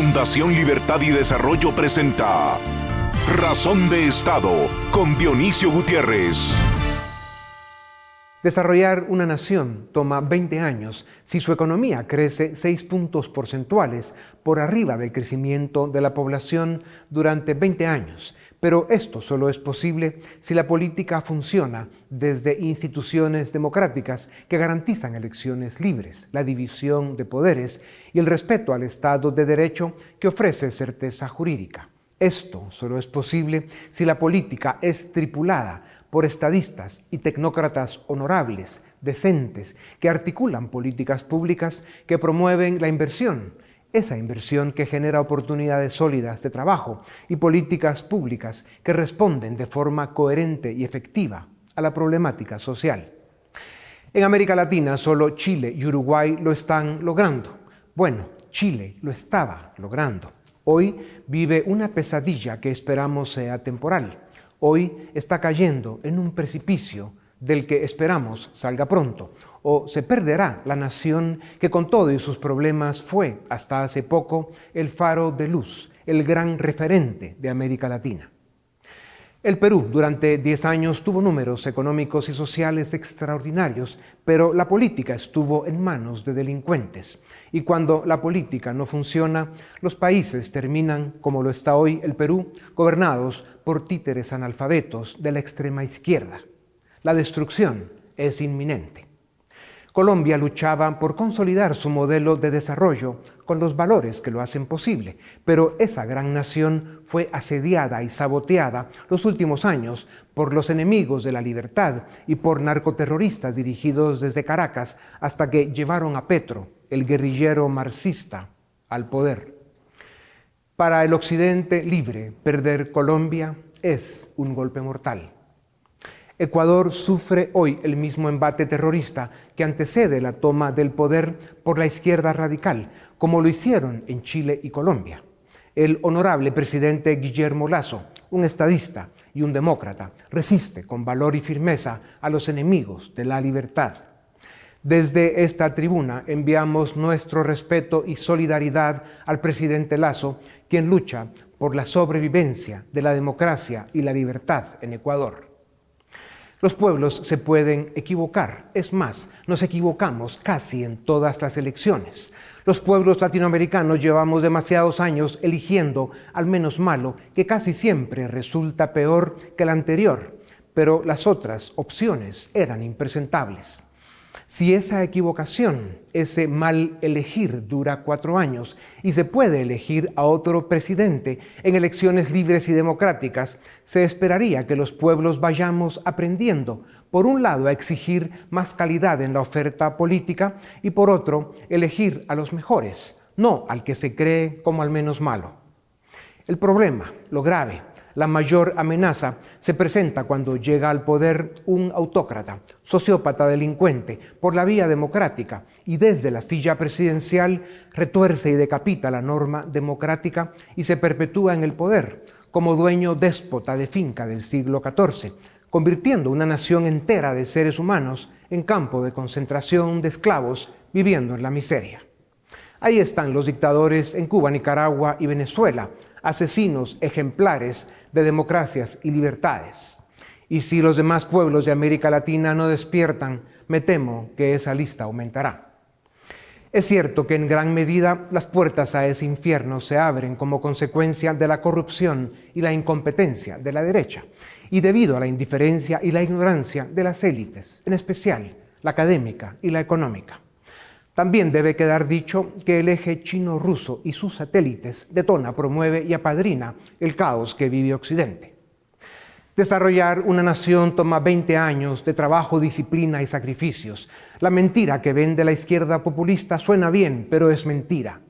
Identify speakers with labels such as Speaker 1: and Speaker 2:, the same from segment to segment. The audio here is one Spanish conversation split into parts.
Speaker 1: Fundación Libertad y Desarrollo presenta Razón de Estado con Dionisio Gutiérrez.
Speaker 2: Desarrollar una nación toma 20 años si su economía crece 6 puntos porcentuales por arriba del crecimiento de la población durante 20 años. Pero esto solo es posible si la política funciona desde instituciones democráticas que garantizan elecciones libres, la división de poderes y el respeto al Estado de Derecho que ofrece certeza jurídica. Esto solo es posible si la política es tripulada por estadistas y tecnócratas honorables, decentes, que articulan políticas públicas que promueven la inversión, esa inversión que genera oportunidades sólidas de trabajo y políticas públicas que responden de forma coherente y efectiva a la problemática social. En América Latina solo Chile y Uruguay lo están logrando. Bueno, Chile lo estaba logrando. Hoy vive una pesadilla que esperamos sea temporal hoy está cayendo en un precipicio del que esperamos salga pronto, o se perderá la nación que con todo y sus problemas fue hasta hace poco el faro de luz, el gran referente de América Latina. El Perú durante 10 años tuvo números económicos y sociales extraordinarios, pero la política estuvo en manos de delincuentes. Y cuando la política no funciona, los países terminan, como lo está hoy el Perú, gobernados por títeres analfabetos de la extrema izquierda. La destrucción es inminente. Colombia luchaba por consolidar su modelo de desarrollo con los valores que lo hacen posible, pero esa gran nación fue asediada y saboteada los últimos años por los enemigos de la libertad y por narcoterroristas dirigidos desde Caracas hasta que llevaron a Petro, el guerrillero marxista, al poder. Para el occidente libre, perder Colombia es un golpe mortal. Ecuador sufre hoy el mismo embate terrorista que antecede la toma del poder por la izquierda radical, como lo hicieron en Chile y Colombia. El honorable presidente Guillermo Lazo, un estadista y un demócrata, resiste con valor y firmeza a los enemigos de la libertad. Desde esta tribuna enviamos nuestro respeto y solidaridad al presidente Lazo, quien lucha por la sobrevivencia de la democracia y la libertad en Ecuador. Los pueblos se pueden equivocar, es más, nos equivocamos casi en todas las elecciones. Los pueblos latinoamericanos llevamos demasiados años eligiendo al menos malo, que casi siempre resulta peor que el anterior, pero las otras opciones eran impresentables. Si esa equivocación, ese mal elegir dura cuatro años y se puede elegir a otro presidente en elecciones libres y democráticas, se esperaría que los pueblos vayamos aprendiendo, por un lado, a exigir más calidad en la oferta política y por otro, elegir a los mejores, no al que se cree como al menos malo. El problema, lo grave, la mayor amenaza se presenta cuando llega al poder un autócrata, sociópata delincuente, por la vía democrática y desde la silla presidencial retuerce y decapita la norma democrática y se perpetúa en el poder como dueño déspota de finca del siglo XIV, convirtiendo una nación entera de seres humanos en campo de concentración de esclavos viviendo en la miseria. Ahí están los dictadores en Cuba, Nicaragua y Venezuela, asesinos ejemplares de democracias y libertades. Y si los demás pueblos de América Latina no despiertan, me temo que esa lista aumentará. Es cierto que en gran medida las puertas a ese infierno se abren como consecuencia de la corrupción y la incompetencia de la derecha, y debido a la indiferencia y la ignorancia de las élites, en especial la académica y la económica. También debe quedar dicho que el eje chino-ruso y sus satélites detona, promueve y apadrina el caos que vive Occidente. Desarrollar una nación toma 20 años de trabajo, disciplina y sacrificios. La mentira que vende la izquierda populista suena bien, pero es mentira.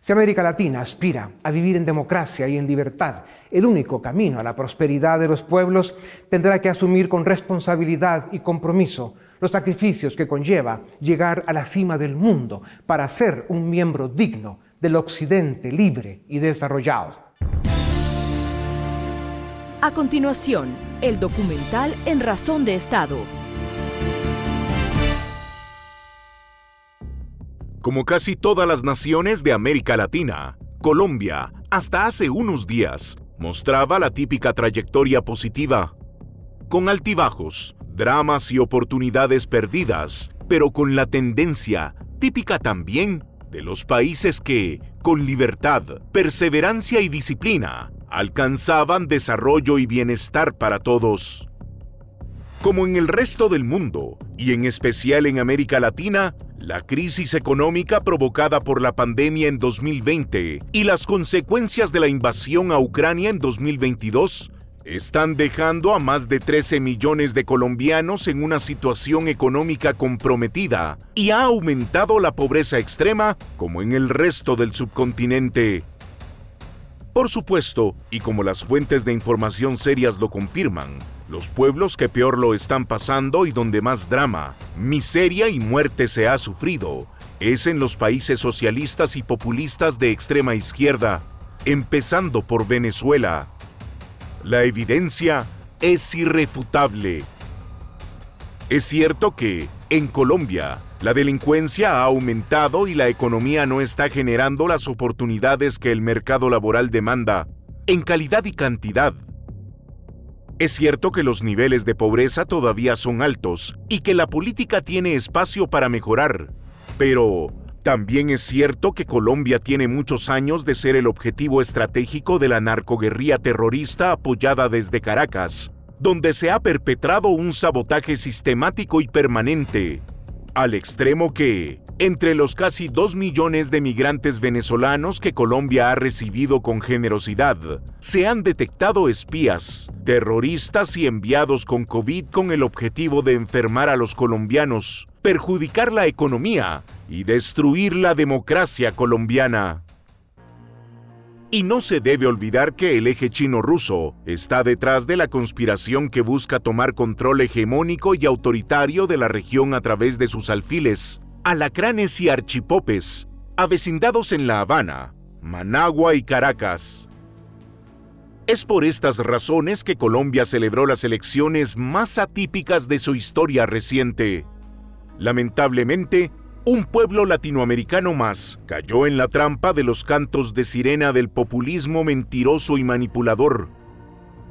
Speaker 2: Si América Latina aspira a vivir en democracia y en libertad, el único camino a la prosperidad de los pueblos tendrá que asumir con responsabilidad y compromiso los sacrificios que conlleva llegar a la cima del mundo para ser un miembro digno del Occidente libre y desarrollado.
Speaker 3: A continuación, el documental En Razón de Estado.
Speaker 1: Como casi todas las naciones de América Latina, Colombia, hasta hace unos días, mostraba la típica trayectoria positiva, con altibajos, dramas y oportunidades perdidas, pero con la tendencia, típica también, de los países que, con libertad, perseverancia y disciplina, alcanzaban desarrollo y bienestar para todos. Como en el resto del mundo, y en especial en América Latina, la crisis económica provocada por la pandemia en 2020 y las consecuencias de la invasión a Ucrania en 2022 están dejando a más de 13 millones de colombianos en una situación económica comprometida y ha aumentado la pobreza extrema como en el resto del subcontinente. Por supuesto, y como las fuentes de información serias lo confirman, los pueblos que peor lo están pasando y donde más drama, miseria y muerte se ha sufrido es en los países socialistas y populistas de extrema izquierda, empezando por Venezuela. La evidencia es irrefutable. Es cierto que, en Colombia, la delincuencia ha aumentado y la economía no está generando las oportunidades que el mercado laboral demanda, en calidad y cantidad. Es cierto que los niveles de pobreza todavía son altos y que la política tiene espacio para mejorar, pero también es cierto que Colombia tiene muchos años de ser el objetivo estratégico de la narcoguerrilla terrorista apoyada desde Caracas, donde se ha perpetrado un sabotaje sistemático y permanente al extremo que, entre los casi 2 millones de migrantes venezolanos que Colombia ha recibido con generosidad, se han detectado espías, terroristas y enviados con COVID con el objetivo de enfermar a los colombianos, perjudicar la economía y destruir la democracia colombiana. Y no se debe olvidar que el eje chino-ruso está detrás de la conspiración que busca tomar control hegemónico y autoritario de la región a través de sus alfiles, alacranes y archipopes, avecindados en La Habana, Managua y Caracas. Es por estas razones que Colombia celebró las elecciones más atípicas de su historia reciente. Lamentablemente, un pueblo latinoamericano más cayó en la trampa de los cantos de sirena del populismo mentiroso y manipulador,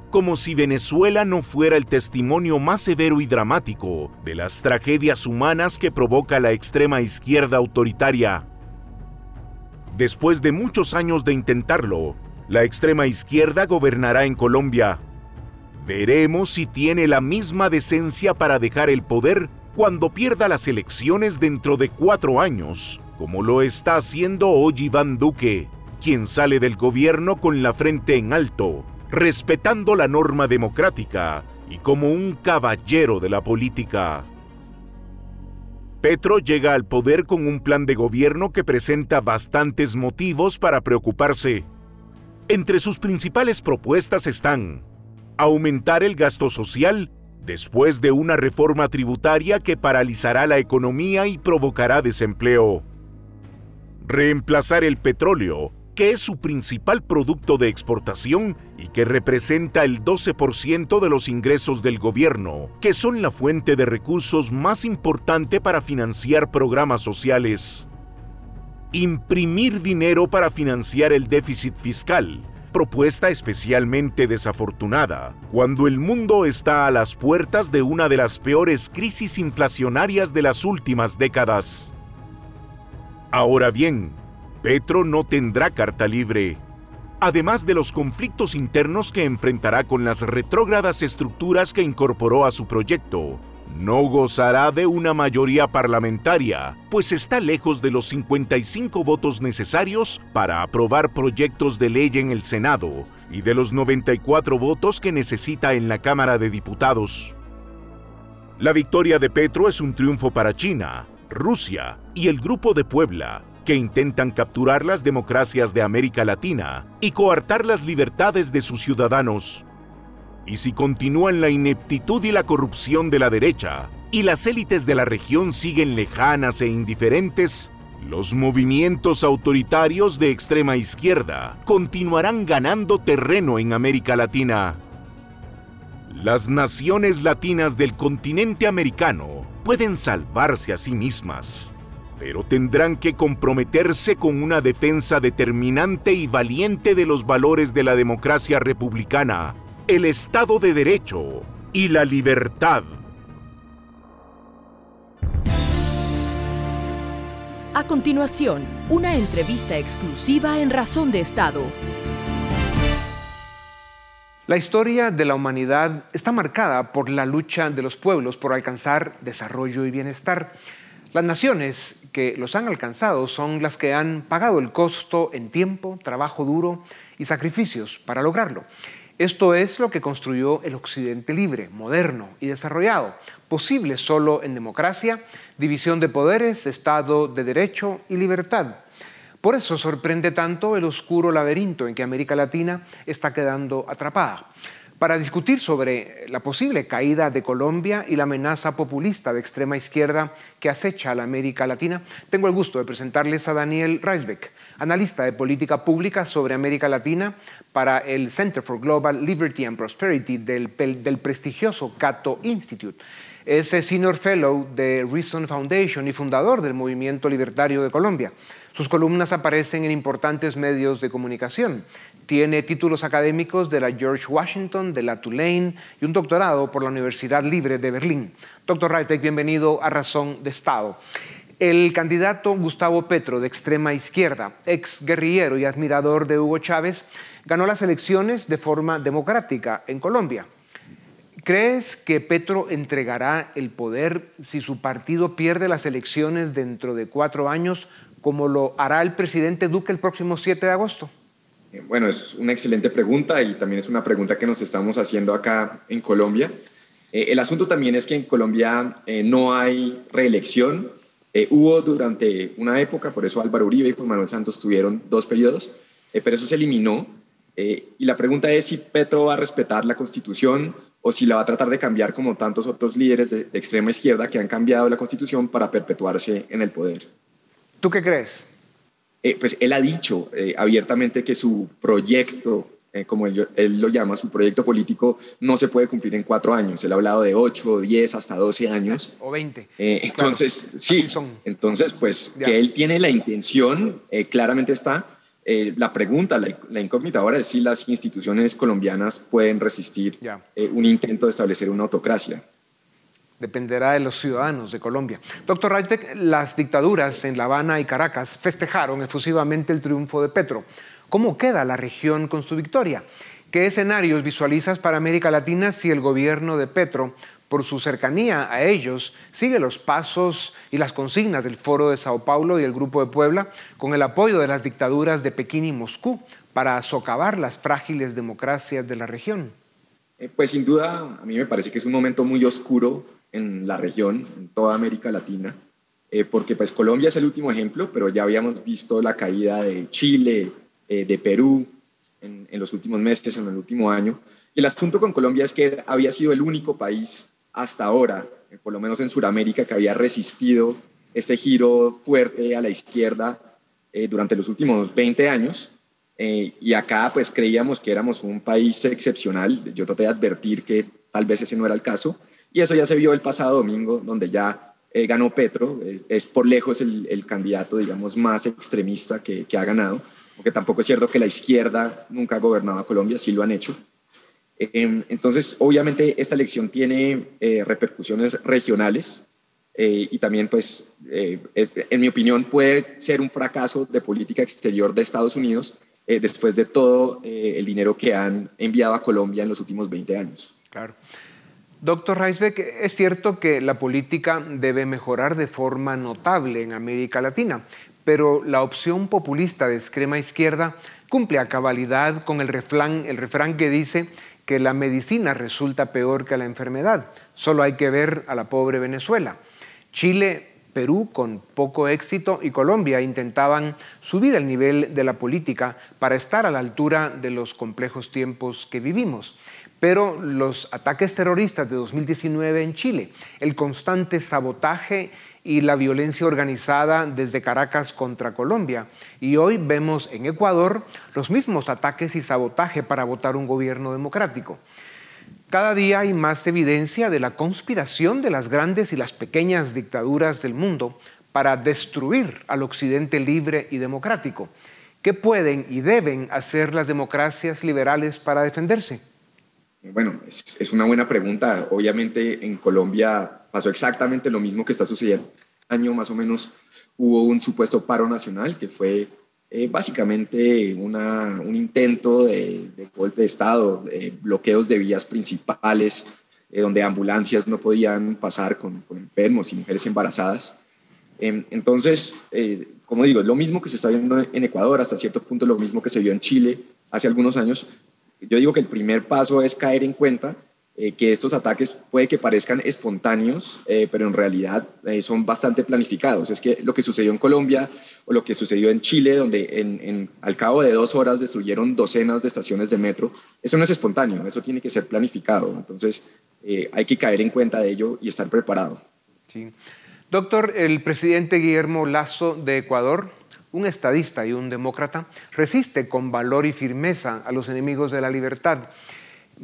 Speaker 1: como si Venezuela no fuera el testimonio más severo y dramático de las tragedias humanas que provoca la extrema izquierda autoritaria. Después de muchos años de intentarlo, la extrema izquierda gobernará en Colombia. Veremos si tiene la misma decencia para dejar el poder cuando pierda las elecciones dentro de cuatro años, como lo está haciendo hoy Iván Duque, quien sale del gobierno con la frente en alto, respetando la norma democrática y como un caballero de la política. Petro llega al poder con un plan de gobierno que presenta bastantes motivos para preocuparse. Entre sus principales propuestas están aumentar el gasto social después de una reforma tributaria que paralizará la economía y provocará desempleo. Reemplazar el petróleo, que es su principal producto de exportación y que representa el 12% de los ingresos del gobierno, que son la fuente de recursos más importante para financiar programas sociales. Imprimir dinero para financiar el déficit fiscal, propuesta especialmente desafortunada cuando el mundo está a las puertas de una de las peores crisis inflacionarias de las últimas décadas. Ahora bien, Petro no tendrá carta libre, además de los conflictos internos que enfrentará con las retrógradas estructuras que incorporó a su proyecto, no gozará de una mayoría parlamentaria, pues está lejos de los 55 votos necesarios para aprobar proyectos de ley en el Senado y de los 94 votos que necesita en la Cámara de Diputados. La victoria de Petro es un triunfo para China, Rusia y el Grupo de Puebla, que intentan capturar las democracias de América Latina y coartar las libertades de sus ciudadanos. Y si continúan la ineptitud y la corrupción de la derecha, y las élites de la región siguen lejanas e indiferentes, los movimientos autoritarios de extrema izquierda continuarán ganando terreno en América Latina. Las naciones latinas del continente americano pueden salvarse a sí mismas, pero tendrán que comprometerse con una defensa determinante y valiente de los valores de la democracia republicana, el Estado de Derecho y la libertad.
Speaker 3: A continuación, una entrevista exclusiva en Razón de Estado.
Speaker 2: La historia de la humanidad está marcada por la lucha de los pueblos por alcanzar desarrollo y bienestar. Las naciones que los han alcanzado son las que han pagado el costo en tiempo, trabajo duro y sacrificios para lograrlo. Esto es lo que construyó el Occidente libre, moderno y desarrollado, posible solo en democracia, división de poderes, Estado de Derecho y libertad. Por eso sorprende tanto el oscuro laberinto en que América Latina está quedando atrapada. Para discutir sobre la posible caída de Colombia y la amenaza populista de extrema izquierda que acecha a la América Latina, tengo el gusto de presentarles a Daniel Reisbeck, analista de política pública sobre América Latina para el Center for Global Liberty and Prosperity del, del prestigioso Cato Institute. Es Senior Fellow de Reason Foundation y fundador del Movimiento Libertario de Colombia. Sus columnas aparecen en importantes medios de comunicación. Tiene títulos académicos de la George Washington, de la Tulane y un doctorado por la Universidad Libre de Berlín. Doctor Reitek, bienvenido a Razón de Estado. El candidato Gustavo Petro, de extrema izquierda, ex guerrillero y admirador de Hugo Chávez, ganó las elecciones de forma democrática en Colombia. ¿Crees que Petro entregará el poder si su partido pierde las elecciones dentro de cuatro años, como lo hará el presidente Duque el próximo 7 de agosto?
Speaker 4: Eh, bueno, es una excelente pregunta y también es una pregunta que nos estamos haciendo acá en Colombia. Eh, el asunto también es que en Colombia eh, no hay reelección hubo durante una época, por eso Álvaro Uribe y Juan Manuel Santos tuvieron dos periodos, pero eso se eliminó. Y la pregunta es si Petro va a respetar la constitución o si la va a tratar de cambiar como tantos otros líderes de, de extrema izquierda que han cambiado la constitución para perpetuarse en el poder.
Speaker 2: ¿Tú qué crees?
Speaker 4: pues él ha dicho abiertamente que su proyecto eh, como él, lo llama, su proyecto político no se puede cumplir en cuatro años. Él ha hablado de ocho, diez, hasta doce años.
Speaker 2: O veinte.
Speaker 4: Eh, entonces, sí, entonces, pues que él tiene la intención, eh, claramente está. la pregunta, la, incógnita ahora es si las instituciones colombianas pueden resistir un intento de establecer una autocracia
Speaker 2: dependerá de los ciudadanos de Colombia. Doctor Reitbeck, las dictaduras en La Habana y Caracas festejaron efusivamente el triunfo de Petro. ¿Cómo queda la región con su victoria? ¿Qué escenarios visualizas para América Latina si el gobierno de Petro, por su cercanía a ellos, sigue los pasos y las consignas del Foro de Sao Paulo y el Grupo de Puebla con el apoyo de las dictaduras de Pekín y Moscú para socavar las frágiles democracias de la región?
Speaker 4: Eh, pues sin duda, a mí me parece que es un momento muy oscuro en la región, en toda América Latina, eh, porque pues Colombia es el último ejemplo, pero ya habíamos visto la caída de Chile, eh, de Perú en, los últimos meses, en el último año. Y el asunto con Colombia es que había sido el único país hasta ahora, eh, por lo menos en Sudamérica, que había resistido este giro fuerte a la izquierda eh, durante los últimos 20 años. y acá pues creíamos que éramos un país excepcional. Yo traté de advertir que tal vez ese no era el caso. Y eso ya se vio el pasado domingo, donde ya ganó Petro. Es, por lejos el, candidato, digamos, más extremista que, ha ganado porque tampoco es cierto que la izquierda nunca ha gobernado a Colombia, sí lo han hecho. Em, entonces, obviamente, esta elección tiene eh, repercusiones regionales eh, y también, pues, eh, en mi opinión, puede ser un fracaso de política exterior de Estados Unidos después de todo el dinero que han enviado a Colombia en los últimos 20 años.
Speaker 2: Claro. Doctor Reisbeck, es cierto que la política debe mejorar de forma notable en América Latina, pero la opción populista de extrema izquierda cumple a cabalidad con el refrán, el refrán que dice que la medicina resulta peor que la enfermedad. Solo hay que ver a la pobre Venezuela. Chile, Perú con poco éxito y Colombia intentaban subir el nivel de la política para estar a la altura de los complejos tiempos que vivimos. Pero los ataques terroristas de 2019 en Chile, el constante sabotaje y la violencia organizada desde Caracas contra Colombia. Y hoy vemos en Ecuador los mismos ataques y sabotaje para votar un gobierno democrático. Cada día hay más evidencia de la conspiración de las grandes y las pequeñas dictaduras del mundo para destruir al occidente libre y democrático. ¿Qué pueden y deben hacer las democracias liberales para defenderse?
Speaker 4: Bueno, es, una buena pregunta. Obviamente en Colombia pasó exactamente lo mismo que está sucediendo. Año más o menos hubo un supuesto paro nacional que fue eh, básicamente un intento de, golpe de Estado, bloqueos de vías principales, eh, donde ambulancias no podían pasar con, enfermos y mujeres embarazadas. Em, entonces, eh, como digo, es lo mismo que se está viendo en Ecuador, hasta cierto punto lo mismo que se vio en Chile hace algunos años. Yo digo que el primer paso es caer en cuenta eh, que estos ataques puede que parezcan espontáneos, eh, pero en realidad eh, son bastante planificados. Es que lo que sucedió en Colombia o lo que sucedió en Chile, donde en, al cabo de dos horas destruyeron docenas de estaciones de metro, eso no es espontáneo, eso tiene que ser planificado. Entonces hay que caer en cuenta de ello y estar preparado.
Speaker 2: Sí. Doctor, el presidente Guillermo Lazo de Ecuador un estadista y un demócrata, resiste con valor y firmeza a los enemigos de la libertad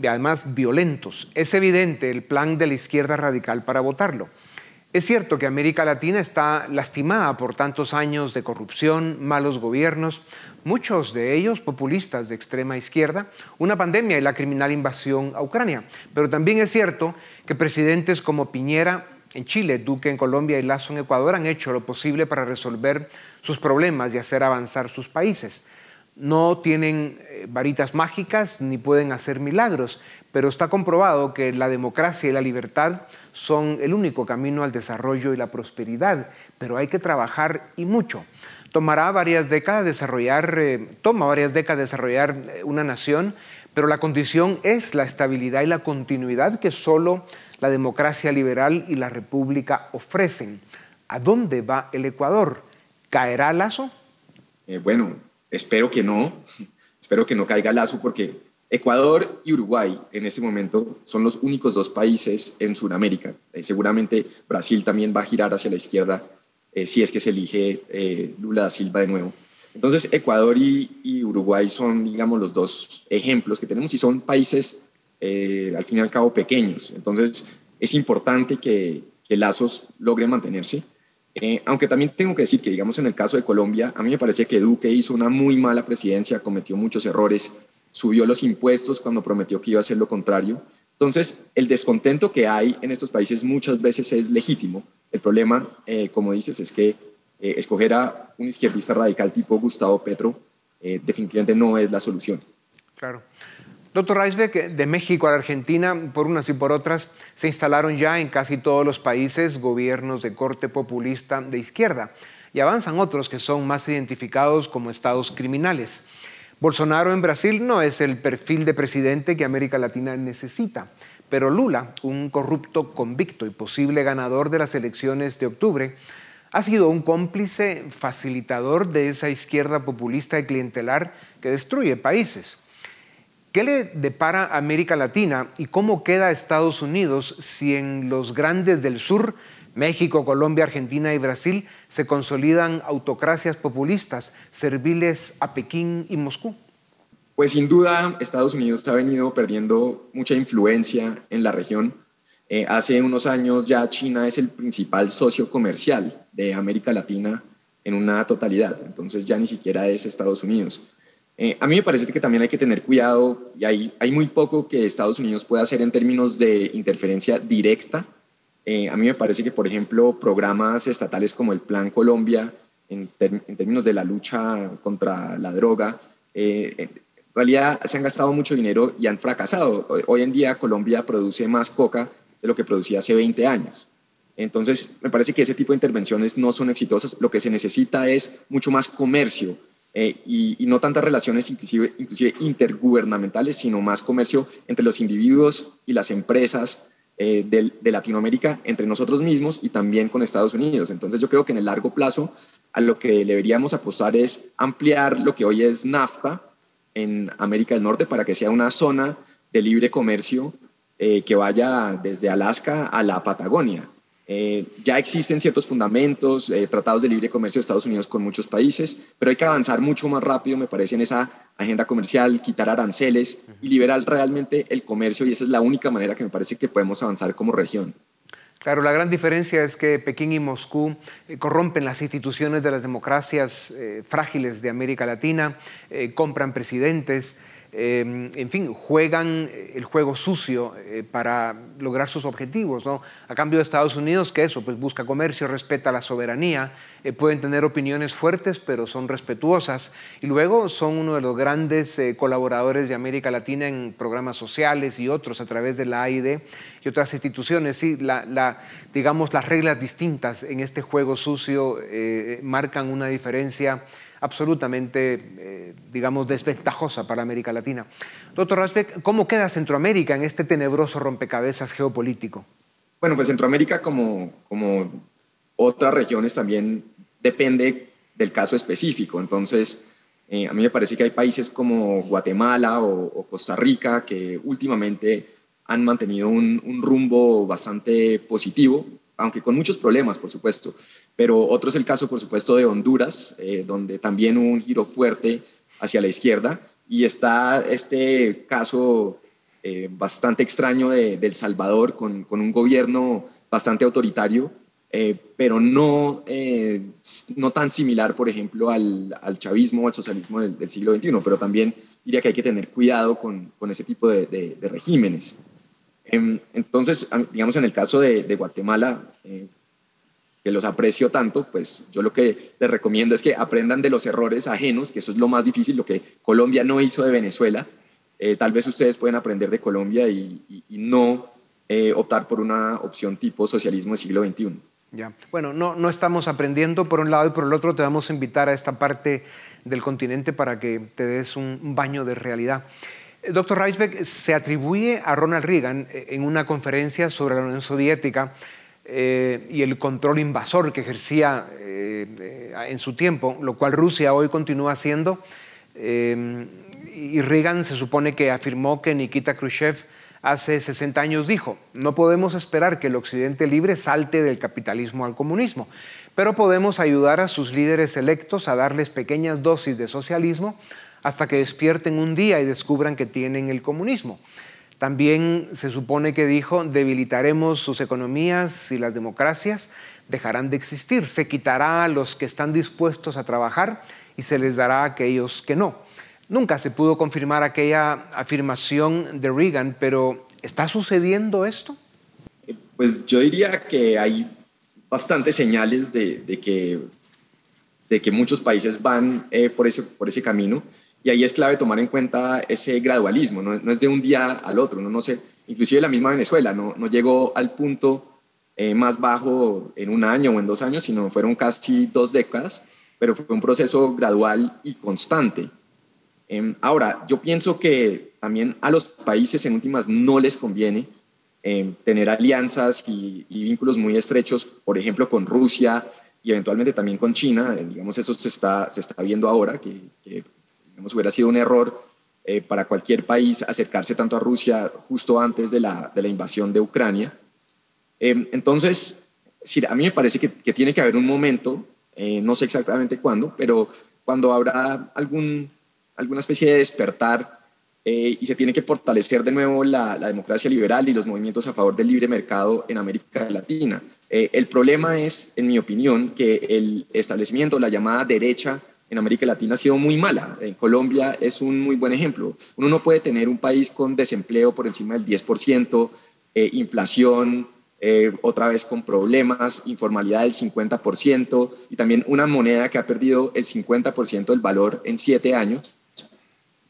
Speaker 2: además violentos. Es evidente el plan de la izquierda radical para votarlo. Es cierto que América Latina está lastimada por tantos años de corrupción, malos gobiernos, muchos de ellos populistas de extrema izquierda, una pandemia y la criminal invasión a Ucrania. Pero también es cierto que presidentes como Piñera en Chile, Duque en Colombia y Lazo en Ecuador han hecho lo posible para resolver sus problemas y hacer avanzar sus países no tienen eh, varitas mágicas ni pueden hacer milagros, pero está comprobado que la democracia y la libertad son el único camino al desarrollo y la prosperidad, pero hay que trabajar y mucho. Tomará varias décadas desarrollar, eh, toma varias décadas desarrollar eh, una nación, pero la condición es la estabilidad y la continuidad que solo la democracia liberal y la república ofrecen. ¿A dónde va el Ecuador? ¿Caerá Lazo?
Speaker 4: bueno, Espero que no, espero que no caiga Lazo porque Ecuador y Uruguay en este momento son los únicos dos países en Sudamérica. Eh, seguramente Brasil también va a girar hacia la izquierda eh, si es que se elige eh, Lula da Silva de nuevo. Entonces, Ecuador y, Uruguay son, digamos, los dos ejemplos que tenemos y son países, al fin y al cabo, pequeños. Entonces, es importante que, que Lazos logre mantenerse. Eh, aunque también tengo que decir que, digamos, en el caso de Colombia, a mí me parece que Duque hizo una muy mala presidencia, cometió muchos errores, subió los impuestos cuando prometió que iba a hacer lo contrario. Entonces, el descontento que hay en estos países muchas veces es legítimo. El problema, eh, como dices, es que eh, escoger a un izquierdista radical tipo Gustavo Petro definitivamente no es la solución.
Speaker 2: Claro. Doctor Reisbeck, de México a la Argentina, por unas y por otras, se instalaron ya en casi todos los países gobiernos de corte populista de izquierda y avanzan otros que son más identificados como estados criminales. Bolsonaro en Brasil no es el perfil de presidente que América Latina necesita, pero Lula, un corrupto convicto y posible ganador de las elecciones de octubre, ha sido un cómplice facilitador de esa izquierda populista y clientelar que destruye países. ¿Qué le depara a América Latina y cómo queda Estados Unidos si en los grandes del sur, México, Colombia, Argentina y Brasil, se consolidan autocracias populistas serviles a Pekín y Moscú?
Speaker 4: Pues sin duda Estados Unidos ha venido perdiendo mucha influencia en la región. Eh, hace unos años ya China es el principal socio comercial de América Latina en una totalidad, entonces ya ni siquiera es Estados Unidos. Eh, a mí me parece que también hay que tener cuidado y hay, muy poco que Estados Unidos pueda hacer en términos de interferencia directa. Eh, a mí me parece que, por ejemplo, programas estatales como el Plan Colombia, en, términos de la lucha contra la droga, eh, en realidad se han gastado mucho dinero y han fracasado. Hoy en día Colombia produce más coca de lo que producía hace 20 años. Entonces, me parece que ese tipo de intervenciones no son exitosas. Lo que se necesita es mucho más comercio eh, y, no tantas relaciones inclusive, intergubernamentales, sino más comercio entre los individuos y las empresas eh, de, Latinoamérica, entre nosotros mismos y también con Estados Unidos. Entonces yo creo que en el largo plazo a lo que deberíamos apostar es ampliar lo que hoy es NAFTA en América del Norte para que sea una zona de libre comercio eh, que vaya desde Alaska a la Patagonia. Eh, ya existen ciertos fundamentos, eh, tratados de libre comercio de Estados Unidos con muchos países, pero hay que avanzar mucho más rápido, me parece, en esa agenda comercial, quitar aranceles y liberar realmente el comercio, y esa es la única manera que me parece que podemos avanzar como región.
Speaker 2: Claro, la gran diferencia es que Pekín y Moscú eh, corrompen las instituciones de las democracias eh, frágiles de América Latina, eh, compran presidentes, Em, en fin, juegan el juego sucio eh, para lograr sus objetivos, ¿no? A cambio de Estados Unidos, que eso, pues busca comercio, respeta la soberanía, eh, pueden tener opiniones fuertes, pero son respetuosas, y luego son uno de los grandes eh, colaboradores de América Latina en programas sociales y otros a través de la AID y otras instituciones. Sí, la, digamos, las reglas distintas en este juego sucio marcan una diferencia absolutamente, eh, digamos, desventajosa para América Latina. Doctor Rasbeck, ¿cómo queda Centroamérica en este tenebroso rompecabezas geopolítico?
Speaker 4: Bueno, pues Centroamérica, como, como otras regiones, también depende del caso específico. Entonces, eh, a mí me parece que hay países como Guatemala o, Costa Rica que últimamente han mantenido un, un rumbo bastante positivo, aunque con muchos problemas, por supuesto. Pero otro es el caso, por supuesto, de Honduras, eh, donde también hubo un giro fuerte hacia la izquierda. Y está este caso eh, bastante extraño de, El Salvador, con, un gobierno bastante autoritario, eh, pero no, no tan similar, por ejemplo, al, chavismo o al socialismo del, siglo XXI. Pero también diría que hay que tener cuidado con, ese tipo de, regímenes. Em, entonces, digamos, en el caso de, Guatemala, que los aprecio tanto, pues yo lo que les recomiendo es que aprendan de los errores ajenos, que eso es lo más difícil, lo que Colombia no hizo de Venezuela. Eh, tal vez ustedes pueden aprender de Colombia y, no eh, optar por una opción tipo socialismo del siglo XXI.
Speaker 2: Ya. Bueno, no, no estamos aprendiendo por un lado y por el otro te vamos a invitar a esta parte del continente para que te des un baño de realidad. Eh, doctor Reisbeck se atribuye a Ronald Reagan en una conferencia sobre la Unión Soviética eh, y el control invasor que ejercía eh, eh, en su tiempo, lo cual Rusia hoy continúa haciendo. y Reagan se supone que afirmó que Nikita Khrushchev hace 60 años dijo, no podemos esperar que el Occidente libre salte del capitalismo al comunismo, pero podemos ayudar a sus líderes electos a darles pequeñas dosis de socialismo hasta que despierten un día y descubran que tienen el comunismo. También se supone que dijo, debilitaremos sus economías y las democracias dejarán de existir. Se quitará a los que están dispuestos a trabajar y se les dará a aquellos que no. Nunca se pudo confirmar aquella afirmación de Reagan, pero ¿está sucediendo esto?
Speaker 4: Pues yo diría que hay bastantes señales de, que, muchos países van eh, por ese camino. Y ahí es clave tomar en cuenta ese gradualismo, no, es de un día al otro, no, no sé, inclusive la misma Venezuela no, no llegó al punto eh, más bajo en un año o en dos años, sino fueron casi dos décadas, pero fue un proceso gradual y constante. Em, ahora, yo pienso que también a los países en últimas no les conviene em, tener alianzas y, vínculos muy estrechos, por ejemplo, con Rusia y eventualmente también con China. Eh, digamos, eso se está, se está viendo ahora, que, que hubiera sido un error eh, para cualquier país acercarse tanto a Rusia justo antes de la, de la invasión de Ucrania. Eh, entonces, a mí me parece que, que tiene que haber un momento, eh, no sé exactamente cuándo, pero cuando habrá algún, alguna especie de despertar y se tiene que fortalecer de nuevo la, la, democracia liberal y los movimientos a favor del libre mercado en América Latina. el problema es, en mi opinión, que el establecimiento, la llamada derecha, en América Latina ha sido muy mala. En Colombia es un muy buen ejemplo. Uno no puede tener un país con desempleo por encima del 10%, eh, inflación eh, otra vez con problemas, informalidad del 50% y también una moneda que ha perdido el 50% del valor en siete años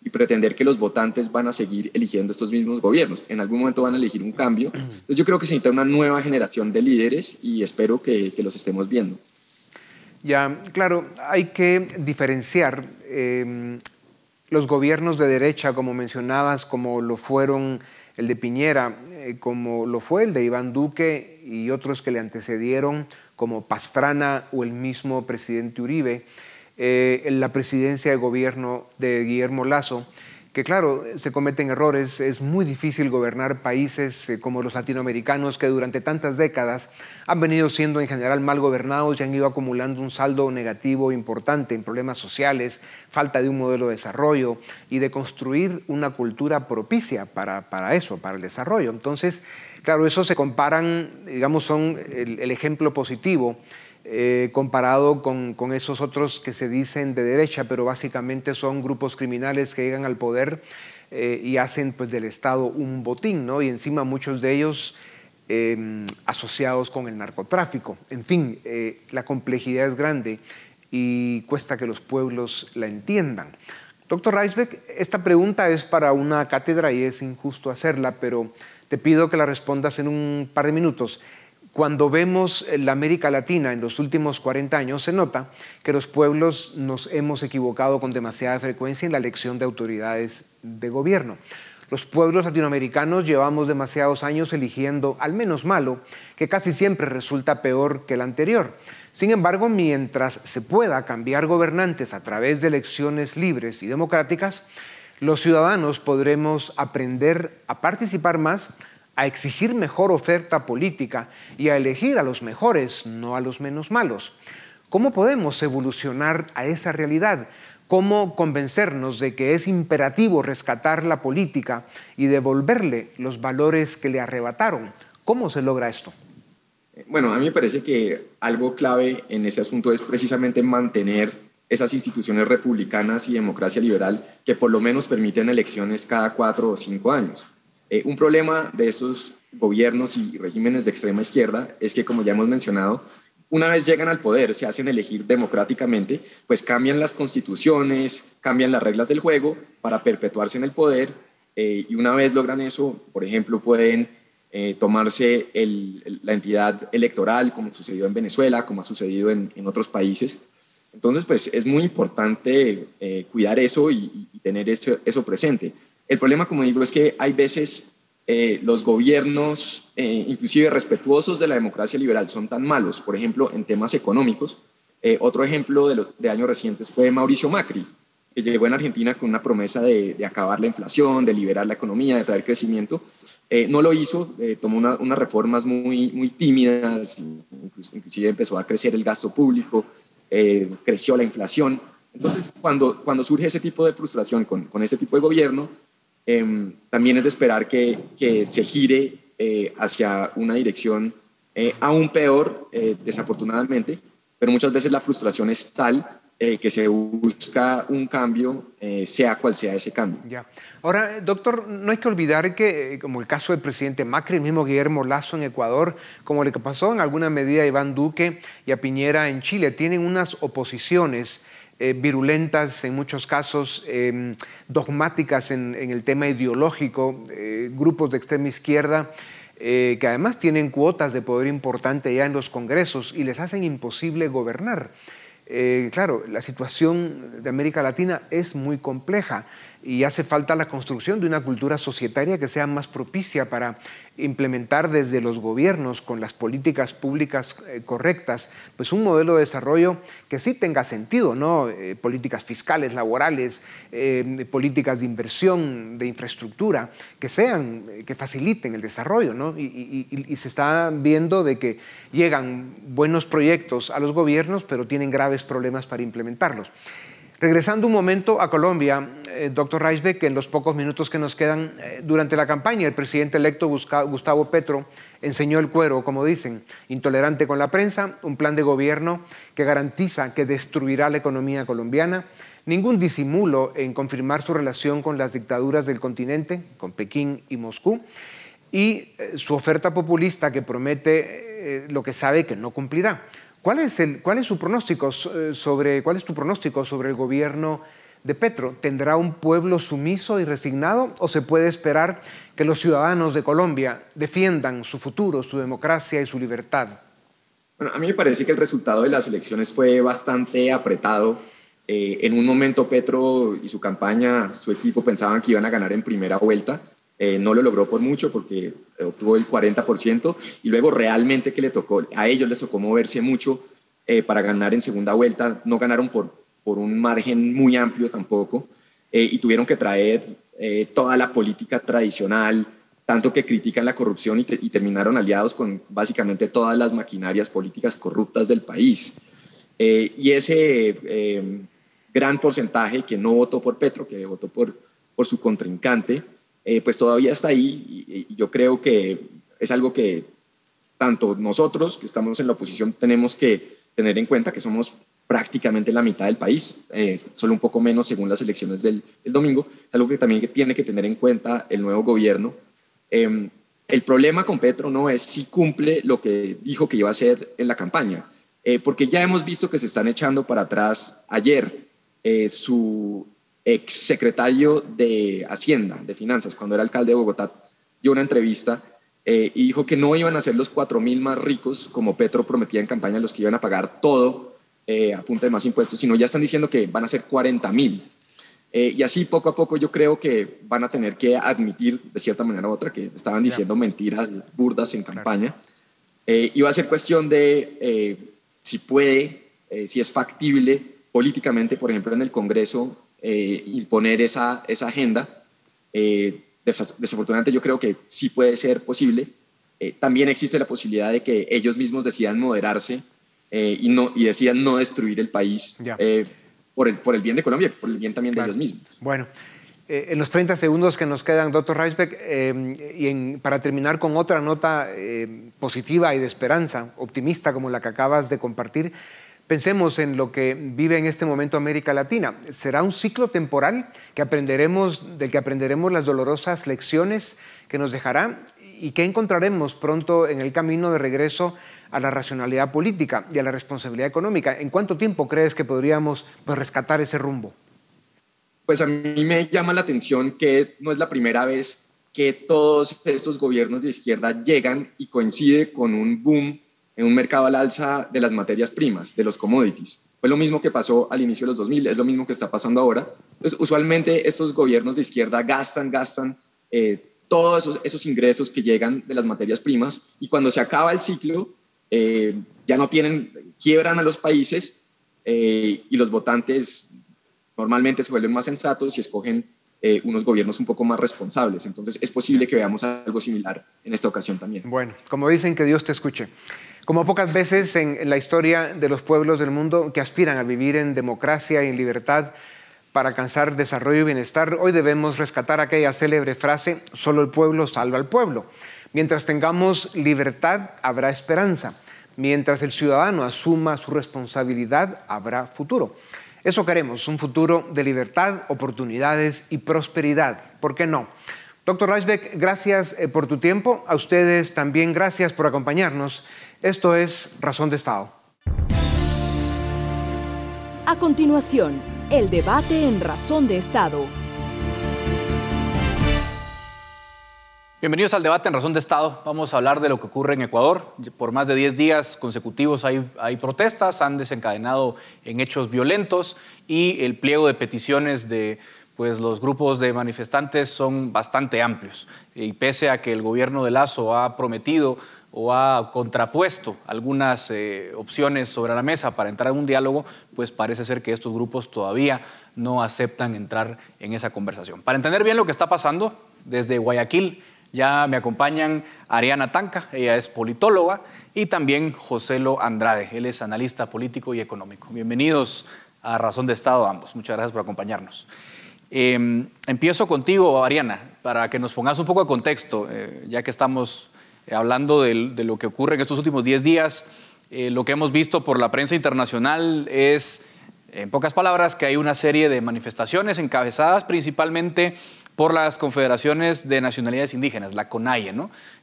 Speaker 4: y pretender que los votantes van a seguir eligiendo estos mismos gobiernos. En algún momento van a elegir un cambio. Entonces yo creo que se necesita una nueva generación de líderes y espero que los estemos viendo.
Speaker 2: Ya, claro, hay que diferenciar em, los gobiernos de derecha, como mencionabas, como lo fueron el de Piñera, eh, como lo fue el de Iván Duque y otros que le antecedieron, como Pastrana o el mismo presidente Uribe, eh, la presidencia de gobierno de Guillermo Lazo, que claro, se cometen errores, es muy difícil gobernar países eh, como los latinoamericanos que durante tantas décadas han venido siendo en general mal gobernados y han ido acumulando un saldo negativo importante en problemas sociales, falta de un modelo de desarrollo y de construir una cultura propicia para, eso, para el desarrollo. Entonces, claro, eso se comparan, digamos, son el ejemplo positivo eh, comparado con, esos otros que se dicen de derecha, pero básicamente son grupos criminales que llegan al poder eh, y hacen pues, del Estado un botín, ¿no? y encima muchos de ellos em, asociados con el narcotráfico. En fin, eh, la complejidad es grande y cuesta que los pueblos la entiendan. Doctor Reisbeck, esta pregunta es para una cátedra y es injusto hacerla, pero te pido que la respondas en un par de minutos. Cuando vemos la América Latina en los últimos 40 años, se nota que los pueblos nos hemos equivocado con demasiada frecuencia en la elección de autoridades de gobierno. Los pueblos latinoamericanos llevamos demasiados años eligiendo al menos malo, que casi siempre resulta peor que el anterior. Sin embargo, mientras se pueda cambiar gobernantes a través de elecciones libres y democráticas, los ciudadanos podremos aprender a participar más a exigir mejor oferta política y a elegir a los mejores, no a los menos malos. ¿Cómo podemos evolucionar a esa realidad? ¿Cómo convencernos de que es imperativo rescatar la política y devolverle los valores que le arrebataron? ¿Cómo se logra esto?
Speaker 4: Bueno, a mí me parece que algo clave en ese asunto es precisamente mantener esas instituciones republicanas y democracia liberal que por lo menos permiten elecciones cada cuatro o cinco años. Eh, un problema de esos gobiernos y regímenes de extrema izquierda es que, como ya hemos mencionado, una vez llegan al poder, se hacen elegir democráticamente, pues cambian las constituciones, cambian las reglas del juego para perpetuarse en el poder eh, y una vez logran eso, por ejemplo, pueden eh, tomarse la entidad electoral, como sucedió en Venezuela, como ha sucedido en, otros países. Entonces, pues es muy importante cuidar eso y, tener eso presente. El problema, como digo, es que hay veces eh, los gobiernos, eh, inclusive respetuosos de la democracia liberal, son tan malos, por ejemplo, en temas económicos. Eh, otro ejemplo de, años recientes fue Mauricio Macri, que llegó en Argentina con una promesa de, acabar la inflación, de liberar la economía, de traer crecimiento. no lo hizo, tomó unas reformas muy, muy tímidas, inclusive empezó a crecer el gasto público, creció la inflación. Entonces, cuando, cuando surge ese tipo de frustración con, con ese tipo de gobierno, Em, también es de esperar que, se gire eh, hacia una dirección eh, aún peor, eh, desafortunadamente, pero muchas veces la frustración es tal que se busca un cambio, sea cual sea ese cambio.
Speaker 2: Ya. Ahora, doctor, no hay que olvidar que, como el caso del presidente Macri, el mismo Guillermo Lazo en Ecuador, como le pasó en alguna medida a Iván Duque y a Piñera en Chile, tienen unas oposiciones eh, virulentas, en muchos casos em, dogmáticas en, el tema ideológico, eh, grupos de extrema izquierda eh, que además tienen cuotas de poder importante ya en los congresos y les hacen imposible gobernar. claro, la situación de América Latina es muy compleja y hace falta la construcción de una cultura societaria que sea más propicia para implementar desde los gobiernos con las políticas públicas eh, correctas, pues un modelo de desarrollo que sí tenga sentido, ¿no? Eh, políticas fiscales, laborales, eh, políticas de inversión, de infraestructura, que sean, que faciliten el desarrollo, ¿no? Y, y se está viendo de que llegan buenos proyectos a los gobiernos, pero tienen graves problemas para implementarlos. Regresando un momento a Colombia, eh, doctor Reisbeck, en los pocos minutos que nos quedan, eh, durante la campaña el presidente electo Gustavo Petro enseñó el cuero, como dicen, intolerante con la prensa, un plan de gobierno que garantiza que destruirá la economía colombiana, ningún disimulo en confirmar su relación con las dictaduras del continente, con Pekín y Moscú, y eh, su oferta populista que promete lo que sabe que no cumplirá. ¿Cuál es, el, cuál es su pronóstico eh, sobre, cuál es tu pronóstico sobre el gobierno de Petro? ¿Tendrá un pueblo sumiso y resignado o se puede esperar que los ciudadanos de Colombia defiendan su futuro, su democracia y su libertad?
Speaker 4: Bueno, a mí me parece que el resultado de las elecciones fue bastante apretado. Eh, en un momento Petro y su campaña, su equipo pensaban que iban a ganar en primera vuelta eh, no lo logró por mucho porque obtuvo el 40% y luego realmente que le tocó, a ellos les tocó moverse mucho eh, para ganar en segunda vuelta, no ganaron por, por un margen muy amplio tampoco eh, y tuvieron que traer toda la política tradicional, tanto que critican la corrupción y, terminaron aliados con básicamente todas las maquinarias políticas corruptas del país. Y ese gran porcentaje que no votó por Petro, que votó por, por su contrincante, pues todavía está ahí y, yo creo que es algo que tanto nosotros que estamos en la oposición tenemos que tener en cuenta que somos prácticamente la mitad del país, eh, solo un poco menos según las elecciones del, domingo, es algo que también tiene que tener en cuenta el nuevo gobierno. Em, el problema con Petro no es si cumple lo que dijo que iba a hacer en la campaña, eh, porque ya hemos visto que se están echando para atrás. Ayer, eh, su ex secretario de Hacienda, de Finanzas, cuando era alcalde de Bogotá, dio una entrevista y dijo que no iban a ser los cuatro mil más ricos como Petro prometía en campaña, los que iban a pagar todo eh, a punta de más impuestos, sino ya están diciendo que van a ser 40 mil. Eh, y así poco a poco yo creo que van a tener que admitir de cierta manera u otra que estaban diciendo mentiras burdas en campaña. Eh, y va a ser cuestión de si puede, si es factible políticamente, por ejemplo, en el Congreso, imponer esa, esa agenda. desafortunadamente yo creo que sí puede ser posible. también existe la posibilidad de que ellos mismos decidan moderarse eh, y, no, y decían no destruir el país eh, por, el, por el bien de Colombia, por el bien también de ellos mismos.
Speaker 2: Bueno. Eh, en los 30 segundos que nos quedan, doctor Reisbeck, y para terminar con otra nota positiva y de esperanza, optimista como la que acabas de compartir, pensemos en lo que vive en este momento América Latina. ¿Será un ciclo temporal que aprenderemos, del que aprenderemos las dolorosas lecciones que nos dejará y que encontraremos pronto en el camino de regreso a la racionalidad política y a la responsabilidad económica. ¿En cuánto tiempo crees que podríamos pues, rescatar ese rumbo?
Speaker 4: Pues a mí me llama la atención que no es la primera vez que todos estos gobiernos de izquierda llegan y coincide con un boom en un mercado al alza de las materias primas, de los commodities. Fue lo mismo que pasó al inicio de los 2000, es lo mismo que está pasando ahora. Pues usualmente estos gobiernos de izquierda gastan, gastan eh, todos esos, esos ingresos que llegan de las materias primas y cuando se acaba el ciclo, eh, ya no tienen, quiebran a los países eh, y los votantes normalmente se vuelven más sensatos y escogen unos gobiernos un poco más responsables. Entonces es posible que veamos algo similar en esta ocasión también.
Speaker 2: Bueno, como dicen, que Dios te escuche. Como pocas veces en la historia de los pueblos del mundo que aspiran a vivir en democracia y en libertad para alcanzar desarrollo y bienestar, hoy debemos rescatar aquella célebre frase, solo el pueblo salva al pueblo. Mientras tengamos libertad, habrá esperanza. Mientras el ciudadano asuma su responsabilidad, habrá futuro. Eso queremos, un futuro de libertad, oportunidades y prosperidad. ¿Por qué no? Doctor Reisbeck, gracias eh, por tu tiempo. A ustedes también gracias por acompañarnos. Esto es Razón de Estado.
Speaker 3: A continuación, el debate en Razón de Estado
Speaker 5: Bienvenidos al debate en Razón de Estado. Vamos a hablar de lo que ocurre en Ecuador. Por más de 10 días consecutivos hay, hay, protestas, han desencadenado en hechos violentos y el pliego de peticiones de pues, los grupos de manifestantes son bastante amplios. Y pese a que el gobierno de Lazo ha prometido o ha contrapuesto algunas eh, opciones sobre la mesa para entrar en un diálogo, pues parece ser que estos grupos todavía no aceptan entrar en esa conversación. Para entender bien lo que está pasando, desde Guayaquil, ya me acompañan Ariana Tanca, ella es politóloga, y también Joselo Andrade, él es analista político y económico. Bienvenidos a Razón de Estado ambos. Muchas gracias por acompañarnos. Em, empiezo contigo, Ariana, para que nos pongas un poco de contexto, eh, ya que estamos hablando de, lo que ocurre en estos últimos 10 días. Eh, lo que hemos visto por la prensa internacional es, en pocas palabras, que hay una serie de manifestaciones encabezadas principalmente por las confederaciones de nacionalidades indígenas, la CONAIE,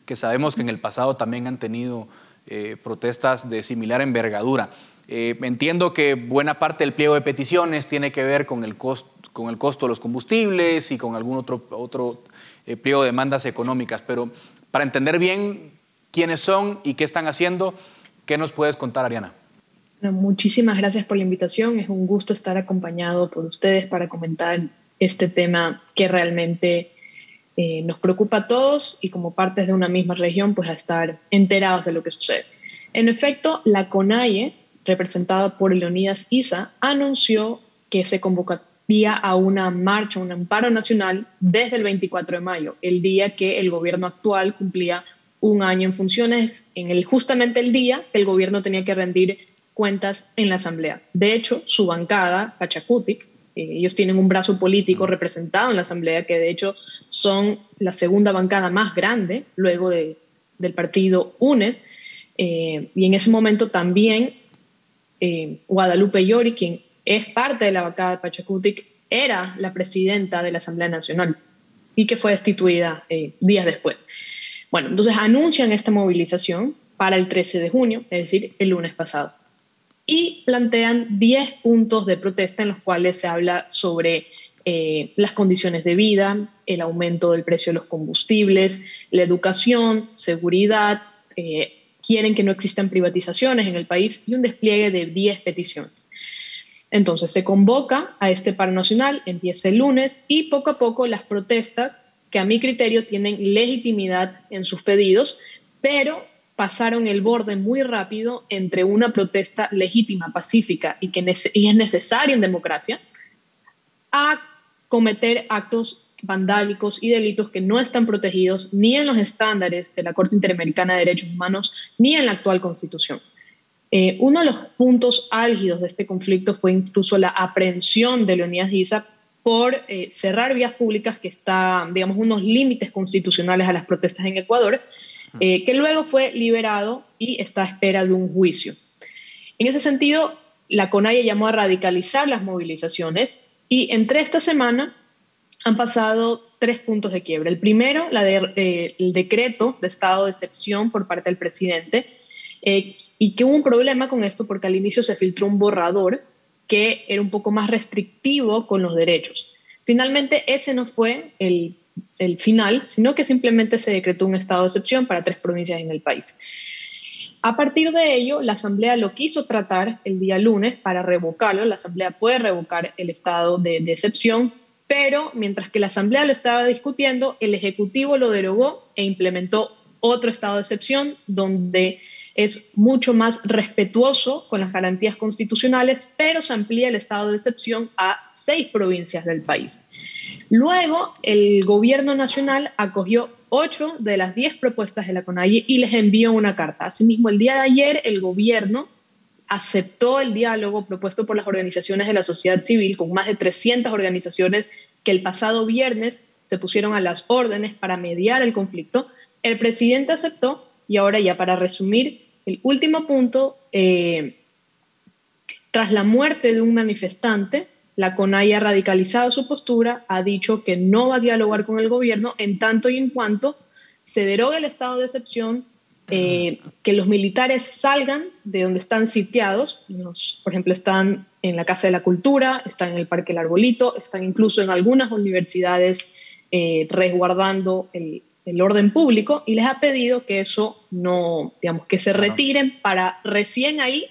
Speaker 5: que sabemos que en el pasado también han tenido eh, protestas de similar envergadura. Eh, entiendo que buena parte del pliego de peticiones tiene que ver con el, con el costo de los combustibles y con algún otro, otro eh, pliego de demandas económicas, pero para entender bien quiénes son y qué están haciendo, ¿qué nos puedes contar, Ariana?
Speaker 6: muchísimas gracias por la invitación. Es un gusto estar acompañado por ustedes para comentar este tema que realmente eh, nos preocupa a todos y como partes de una misma región, pues a estar enterados de lo que sucede. En efecto, la CONAIE, representada por Leonidas Isa, anunció que se vía a una marcha, un amparo nacional desde el 24 de mayo, el día que el gobierno actual cumplía un año en funciones, en el, justamente el día que el gobierno tenía que rendir cuentas en la Asamblea. De hecho, su bancada, Pachacutic, eh, ellos tienen un brazo político representado en la Asamblea, que de hecho son la segunda bancada más grande luego de, del partido UNES, eh, y en ese momento también eh, Guadalupe Llori, quien es parte de la bancada de Pachacutic, era la presidenta de la Asamblea Nacional y que fue destituida días después. Bueno, entonces anuncian esta movilización para el 13 de junio, es decir, el lunes pasado. Y plantean 10 puntos de protesta en los cuales se habla sobre eh, las condiciones de vida, el aumento del precio de los combustibles, la educación, seguridad, eh, quieren que no existan privatizaciones en el país y un despliegue de 10 peticiones. Entonces se convoca a este paro nacional, empieza el lunes y poco a poco las protestas que a mi criterio tienen legitimidad en sus pedidos, pero pasaron el borde muy rápido entre una protesta legítima, pacífica y que es necesaria en democracia, a cometer actos vandálicos y delitos que no están protegidos ni en los estándares de la Corte Interamericana de Derechos Humanos ni en la actual Constitución. Eh, uno de los puntos álgidos de este conflicto fue incluso la aprehensión de Leonidas Giza por eh, cerrar vías públicas que está, digamos, unos límites constitucionales a las protestas en Ecuador, eh, que luego fue liberado y está a espera de un juicio. En ese sentido, la CONAIE llamó a radicalizar las movilizaciones y entre esta semana han pasado tres puntos de quiebre. El primero, la eh, el decreto de estado de excepción por parte del presidente, y que hubo un problema con esto porque al inicio se filtró un borrador que era un poco más restrictivo con los derechos. Finalmente, ese no fue el, final, sino que simplemente se decretó un estado de excepción para tres provincias en el país. A partir de ello, la Asamblea lo quiso tratar el día lunes para revocarlo. La Asamblea puede revocar el estado de, de, excepción, pero mientras que la Asamblea lo estaba discutiendo, el Ejecutivo lo derogó e implementó otro estado de excepción donde es mucho más respetuoso con las garantías constitucionales, pero se amplía el estado de excepción a seis provincias del país. Luego, el gobierno nacional acogió ocho de las diez propuestas de la CONAIE y les envió una carta. Asimismo, el día de ayer, el gobierno aceptó el diálogo propuesto por las organizaciones de la sociedad civil, con más de 300 organizaciones que el pasado viernes se pusieron a las órdenes para mediar el conflicto. El presidente aceptó y ahora ya para resumir, el último punto, eh, tras la muerte de un manifestante, la CONAI ha radicalizado su postura, ha dicho que no va a dialogar con el gobierno en tanto y en cuanto se derogue el estado de excepción, eh, que los militares salgan de donde están sitiados, por ejemplo, están en la Casa de la Cultura, están en el Parque El Arbolito, están incluso en algunas universidades eh, resguardando el, el orden público y les ha pedido que eso no, digamos, que se retiren para recién ahí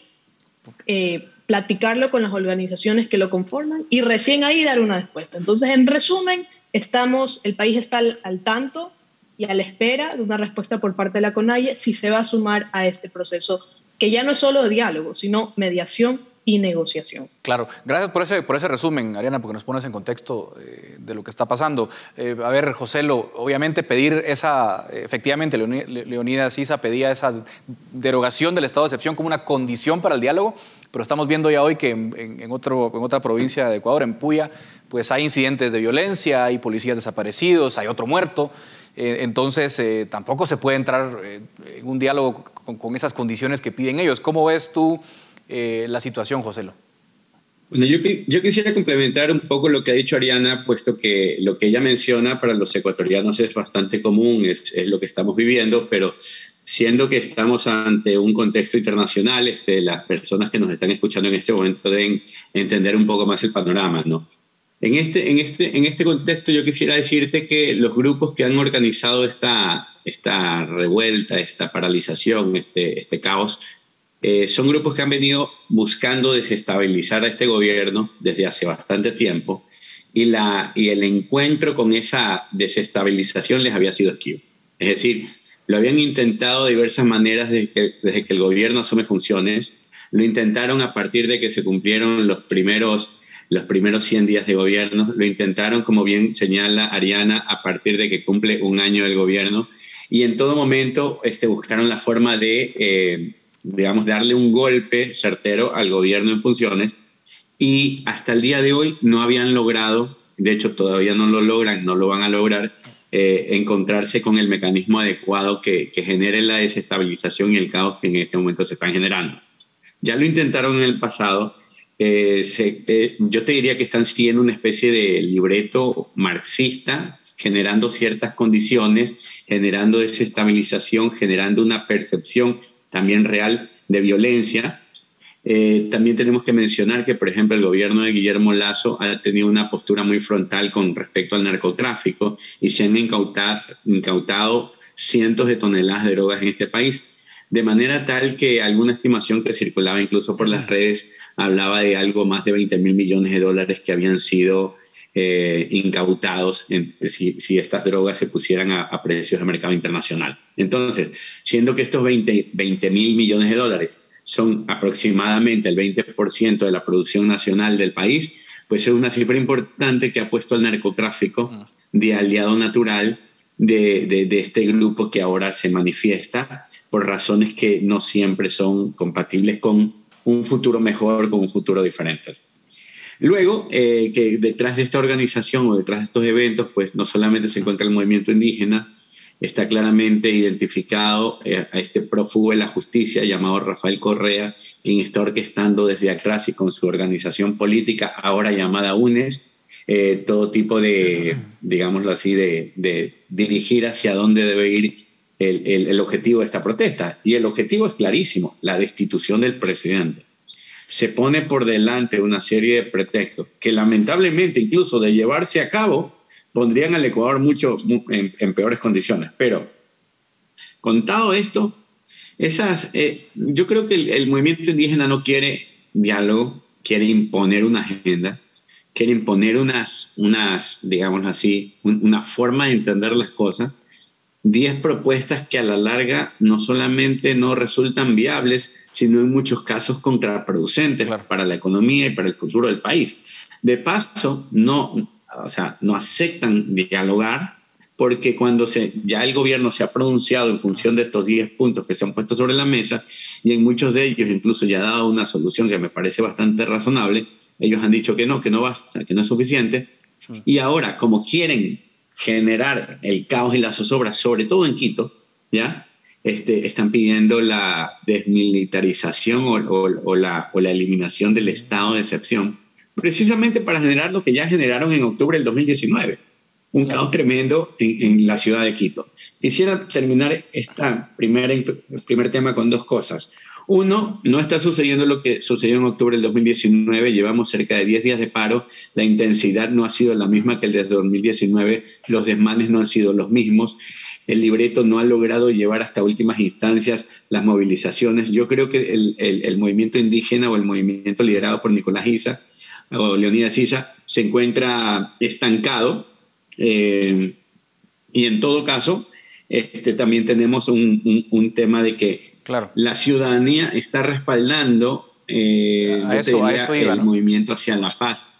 Speaker 6: eh, platicarlo con las organizaciones que lo conforman y recién ahí dar una respuesta. Entonces, en resumen, estamos, el país está al, al tanto y a la espera de una respuesta por parte de la CONAIE si se va a sumar a este proceso que ya no es solo de diálogo, sino mediación y negociación.
Speaker 5: Claro, gracias por ese, por ese resumen, Ariana, porque nos pones en contexto eh, de lo que está pasando. Eh, a ver, José, lo, obviamente pedir esa, efectivamente, Leonidas Sisa pedía esa derogación del estado de excepción como una condición para el diálogo, pero estamos viendo ya hoy que en, otro, en otra provincia de Ecuador, en Puya, pues hay incidentes de violencia, hay policías desaparecidos, hay otro muerto. Eh, entonces, tampoco se puede entrar en un diálogo con, esas condiciones que piden ellos. ¿Cómo ves tú? Eh, la situación, José.
Speaker 7: Bueno, yo, quisiera complementar un poco lo que ha dicho Ariana, puesto que lo que ella menciona para los ecuatorianos es bastante común, es, es lo que estamos viviendo, pero siendo que estamos ante un contexto internacional, este, las personas que nos están escuchando en este momento deben entender un poco más el panorama, ¿no? En este, en este, en este contexto yo quisiera decirte que los grupos que han organizado esta, esta revuelta, esta paralización, este, este caos, eh, son grupos que han venido buscando desestabilizar a este gobierno desde hace bastante tiempo y, la, y el encuentro con esa desestabilización les había sido esquivo. Es decir, lo habían intentado de diversas maneras desde desde que el gobierno asume funciones, lo intentaron a partir de que se cumplieron los primeros los primeros 100 días de gobierno. Lo intentaron, como bien señala Ariana, a partir de que cumple un año el gobierno. Y en todo momento este, buscaron la forma de, eh, digamos, darle un golpe certero al gobierno en funciones. Y hasta el día de hoy no habían logrado, de hecho todavía no lo logran, no lo van a lograr, eh, encontrarse con el mecanismo adecuado que, que genere la desestabilización y el caos que en este momento se están generando. Ya lo intentaron en el pasado eh, eh, yo te diría que están siguiendo una especie de libreto marxista, generando ciertas condiciones, generando desestabilización, generando una percepción también real de violencia. Eh, también tenemos que mencionar que, por ejemplo, el gobierno de Guillermo Lazo ha tenido una postura muy frontal con respecto al narcotráfico y se han incautado, incautado cientos de toneladas de drogas en este país, de manera tal que alguna estimación que circulaba incluso por las redes hablaba de algo más de 20 mil millones de dólares que habían sido eh, incautados si, estas drogas se pusieran a, precios de mercado internacional. Entonces, siendo que estos 20 mil millones de dólares son aproximadamente el 20% de la producción nacional del país, pues es una cifra importante que ha puesto al narcotráfico ah. de aliado natural de, de este grupo que ahora se manifiesta por razones que no siempre son compatibles con un futuro mejor con un futuro diferente. Luego, eh, que detrás de esta organización o detrás de estos eventos, pues no solamente se encuentra el movimiento indígena, está claramente identificado eh, a este prófugo de la justicia llamado Rafael Correa, quien está orquestando desde atrás y con su organización política, ahora llamada UNES, eh, todo tipo de, digámoslo así, de, de dirigir hacia dónde debe ir el, objetivo de esta protesta. Y el objetivo es clarísimo, la destitución del presidente. Se pone por delante una serie de pretextos que lamentablemente, incluso de llevarse a cabo, pondrían al Ecuador mucho en, peores condiciones. Pero, contado esto, esas, eh, yo creo que el, movimiento indígena no quiere diálogo, quiere imponer una agenda, quiere imponer unas, unas digamos así, una forma de entender las cosas 10 propuestas que a la larga no solamente no resultan viables, sino en muchos casos contraproducentes para la economía y para el futuro del país. De paso, no, o sea, no aceptan dialogar porque cuando se, ya el gobierno se ha pronunciado en función de estos 10 puntos que se han puesto sobre la mesa y en muchos de ellos incluso ya ha dado una solución que me parece bastante razonable, ellos han dicho que no, que no basta, que no es suficiente. Mm. Y ahora, como quieren generar el caos y la zozobra, sobre todo en Quito, ¿ya? Este, están pidiendo la desmilitarización o, la, o la eliminación del estado de excepción, precisamente para generar lo que ya generaron en octubre del 2019, un caos tremendo en, la ciudad de Quito. Quisiera terminar este primer, primer tema con dos cosas. Uno, no está sucediendo lo que sucedió en octubre del 2019, llevamos cerca de 10 días de paro, la intensidad no ha sido la misma que el de 2019, los desmanes no han sido los mismos, el libreto no ha logrado llevar hasta últimas instancias las movilizaciones. Yo creo que el, movimiento indígena o el movimiento liderado por Nicolás Isa o Leonidas Isa se encuentra estancado eh, y en todo caso este, también tenemos un tema de que la ciudadanía está respaldando eh, el movimiento hacia la paz,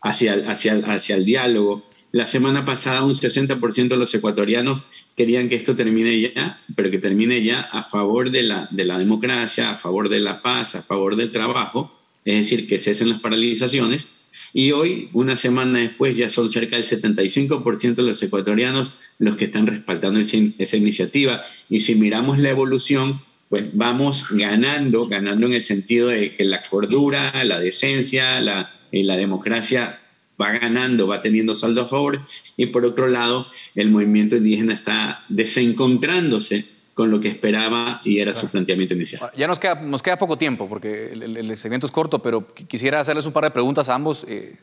Speaker 7: hacia, hacia, hacia el diálogo. La semana pasada un 60% de los ecuatorianos querían que esto termine ya, pero que termine ya a favor de la, de la democracia, a favor de la paz, a favor del trabajo, es decir, que cesen las paralizaciones. Y hoy, una semana después, ya son cerca del 75% de los ecuatorianos los que están respaldando esa iniciativa. Y si miramos la evolución, pues vamos ganando, ganando en el sentido de que la cordura, la decencia, la, eh, la democracia va ganando, va teniendo saldo a favor, y por otro lado, el movimiento indígena está desencontrándose con lo que esperaba y era su planteamiento inicial.
Speaker 5: Ya nos queda, nos queda poco tiempo, porque el, el, segmento es corto, pero quisiera hacerles un par de preguntas a ambos. Eh,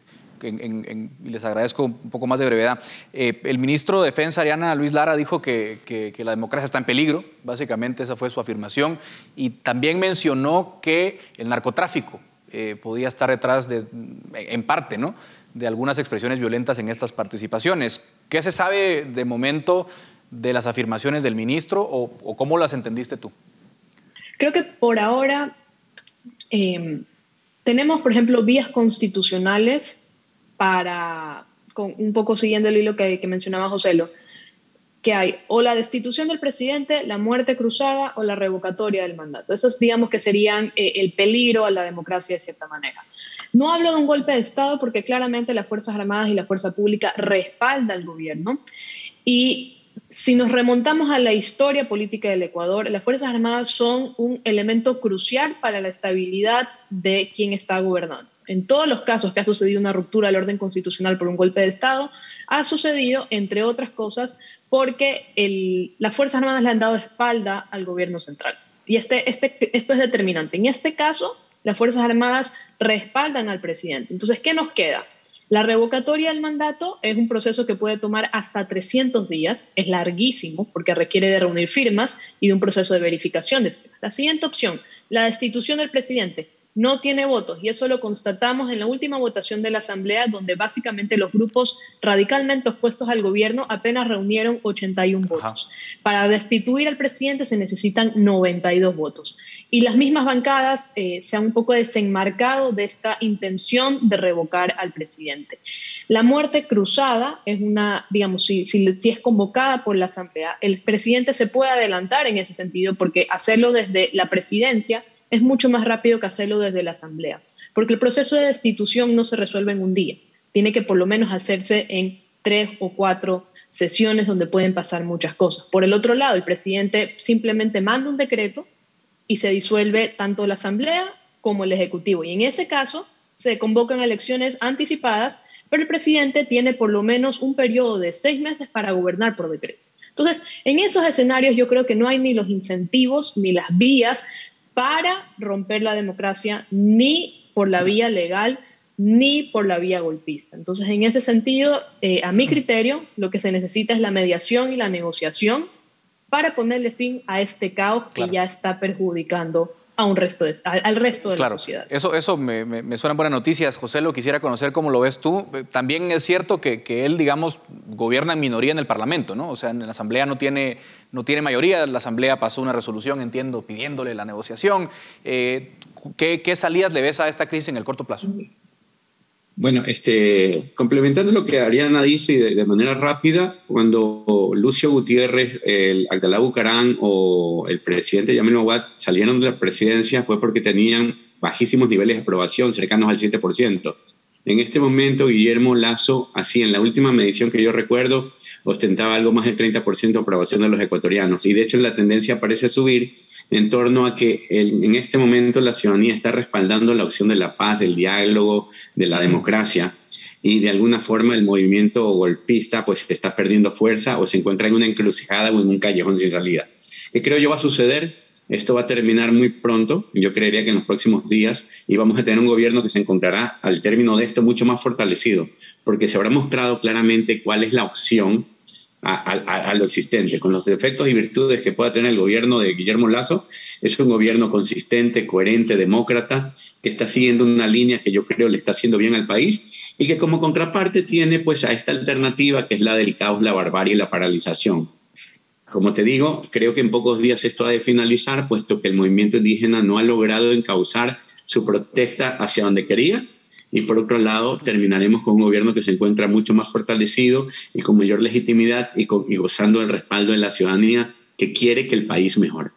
Speaker 5: y les agradezco un poco más de brevedad. Eh, el ministro de Defensa, Ariana Luis Lara, dijo que, la democracia está en peligro, básicamente esa fue su afirmación, y también mencionó que el narcotráfico eh, podía estar detrás, de, en parte, ¿no? de algunas expresiones violentas en estas participaciones. ¿Qué se sabe de momento de las afirmaciones del ministro o, cómo las entendiste tú?
Speaker 6: Creo que por ahora... Eh, tenemos, por ejemplo, vías constitucionales para, un poco siguiendo el hilo que, que mencionaba Joselo, que hay o la destitución del presidente, la muerte cruzada o la revocatoria del mandato. Esos digamos que serían eh, el peligro a la democracia de cierta manera. No hablo de un golpe de Estado porque claramente las Fuerzas Armadas y la Fuerza Pública respaldan al gobierno y si nos remontamos a la historia política del Ecuador, las Fuerzas Armadas son un elemento crucial para la estabilidad de quien está gobernando. En todos los casos que ha sucedido una ruptura del orden constitucional por un golpe de Estado, ha sucedido, entre otras cosas, porque las Fuerzas Armadas le han dado espalda al gobierno central. Y este, este, esto es determinante. En este caso, las Fuerzas Armadas respaldan al presidente. Entonces, ¿qué nos queda? La revocatoria del mandato es un proceso que puede tomar hasta 300 días, es larguísimo porque requiere de reunir firmas y de un proceso de verificación de firmas. La siguiente opción, la destitución del presidente no tiene votos y eso lo constatamos en la última votación de la Asamblea donde básicamente los grupos radicalmente opuestos al gobierno apenas reunieron 81 votos. Para destituir al presidente se necesitan 92 votos y las mismas bancadas eh, se han un poco desenmarcado de esta intención de revocar al presidente. La muerte cruzada es una, digamos, si, si, si es convocada por la Asamblea, el presidente se puede adelantar en ese sentido porque hacerlo desde la presidencia es mucho más rápido que hacerlo desde la Asamblea, porque el proceso de destitución no se resuelve en un día, tiene que por lo menos hacerse en tres o cuatro sesiones donde pueden pasar muchas cosas. Por el otro lado, el presidente simplemente manda un decreto y se disuelve tanto la Asamblea como el Ejecutivo. Y en ese caso se convocan elecciones anticipadas, pero el presidente tiene por lo menos un periodo de seis meses para gobernar por decreto. Entonces, en esos escenarios yo creo que no hay ni los incentivos ni las vías para romper la democracia ni por la vía legal ni por la vía golpista. Entonces, en ese sentido, eh, a mi criterio, lo que se necesita es la mediación y la negociación para ponerle fin a este caos que ya está perjudicando a un resto al, resto de la sociedad.
Speaker 5: Eso, eso me, me, suenan buenas noticias. José, lo quisiera conocer cómo lo ves tú. También es cierto que, que, él, digamos, gobierna en minoría en el Parlamento, ¿no? O sea, en la Asamblea no tiene, no tiene mayoría. La Asamblea pasó una resolución, entiendo, pidiéndole la negociación. Eh, ¿qué, ¿qué, salidas le ves a esta crisis en el corto plazo?
Speaker 7: Bueno, este, complementando lo que Ariana dice de, manera rápida, cuando Lucio Gutiérrez, el Abdalá Bucarán o el presidente Yamil Mawad salieron de la presidencia fue porque tenían bajísimos niveles de aprobación, cercanos al 7%. En este momento, Guillermo Lazo, así en la última medición que yo recuerdo, ostentaba algo más del 30% de aprobación de los ecuatorianos. Y de hecho, la tendencia parece subir en torno a que en este momento la ciudadanía está respaldando la opción de la paz, del diálogo, de la democracia y de alguna forma el movimiento golpista pues está perdiendo fuerza o se encuentra en una encrucijada o en un callejón sin salida. ¿Qué creo yo va a suceder? Esto va a terminar muy pronto, yo creería que en los próximos días, y vamos a tener un gobierno que se encontrará al término de esto mucho más fortalecido, porque se habrá mostrado claramente cuál es la opción a, lo existente, con los defectos y virtudes que pueda tener el gobierno de Guillermo Lazo, es un gobierno consistente, coherente, demócrata, que está siguiendo una línea que yo creo le está haciendo bien al país y que como contraparte tiene pues a esta alternativa que es la del caos, la barbarie y la paralización. Como te digo, creo que en pocos días esto ha de finalizar, puesto que el movimiento indígena no ha logrado encauzar su protesta hacia donde quería y por otro lado terminaremos con un gobierno que se encuentra mucho más fortalecido y con mayor legitimidad y, gozando del respaldo de la ciudadanía que quiere que el país mejore.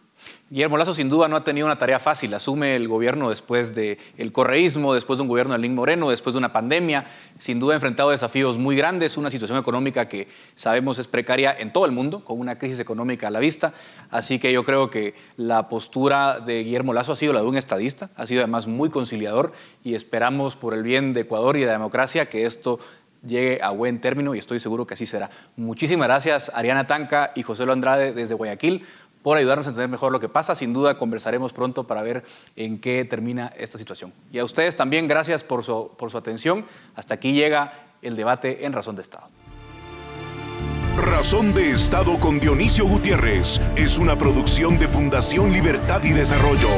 Speaker 5: Guillermo Lazo sin duda no ha tenido una tarea fácil. Asume el gobierno después del el correísmo, después de un gobierno de Lin Moreno, después de una pandemia. Sin duda ha enfrentado desafíos muy grandes, una situación económica que sabemos es precaria en todo el mundo, con una crisis económica a la vista. Así que yo creo que la postura de Guillermo Lazo ha sido la de un estadista, ha sido además muy conciliador y esperamos por el bien de Ecuador y de la democracia que esto llegue a buen término y estoy seguro que así será. Muchísimas gracias Ariana Tanca y José Lo Andrade desde Guayaquil por ayudarnos a entender mejor lo que pasa. Sin duda conversaremos pronto para ver en qué termina esta situación. Y a ustedes también gracias por su, por su atención. Hasta aquí llega el debate en Razón de Estado.
Speaker 1: Razón de Estado con Dionisio Gutiérrez es una producción de Fundación Libertad y Desarrollo.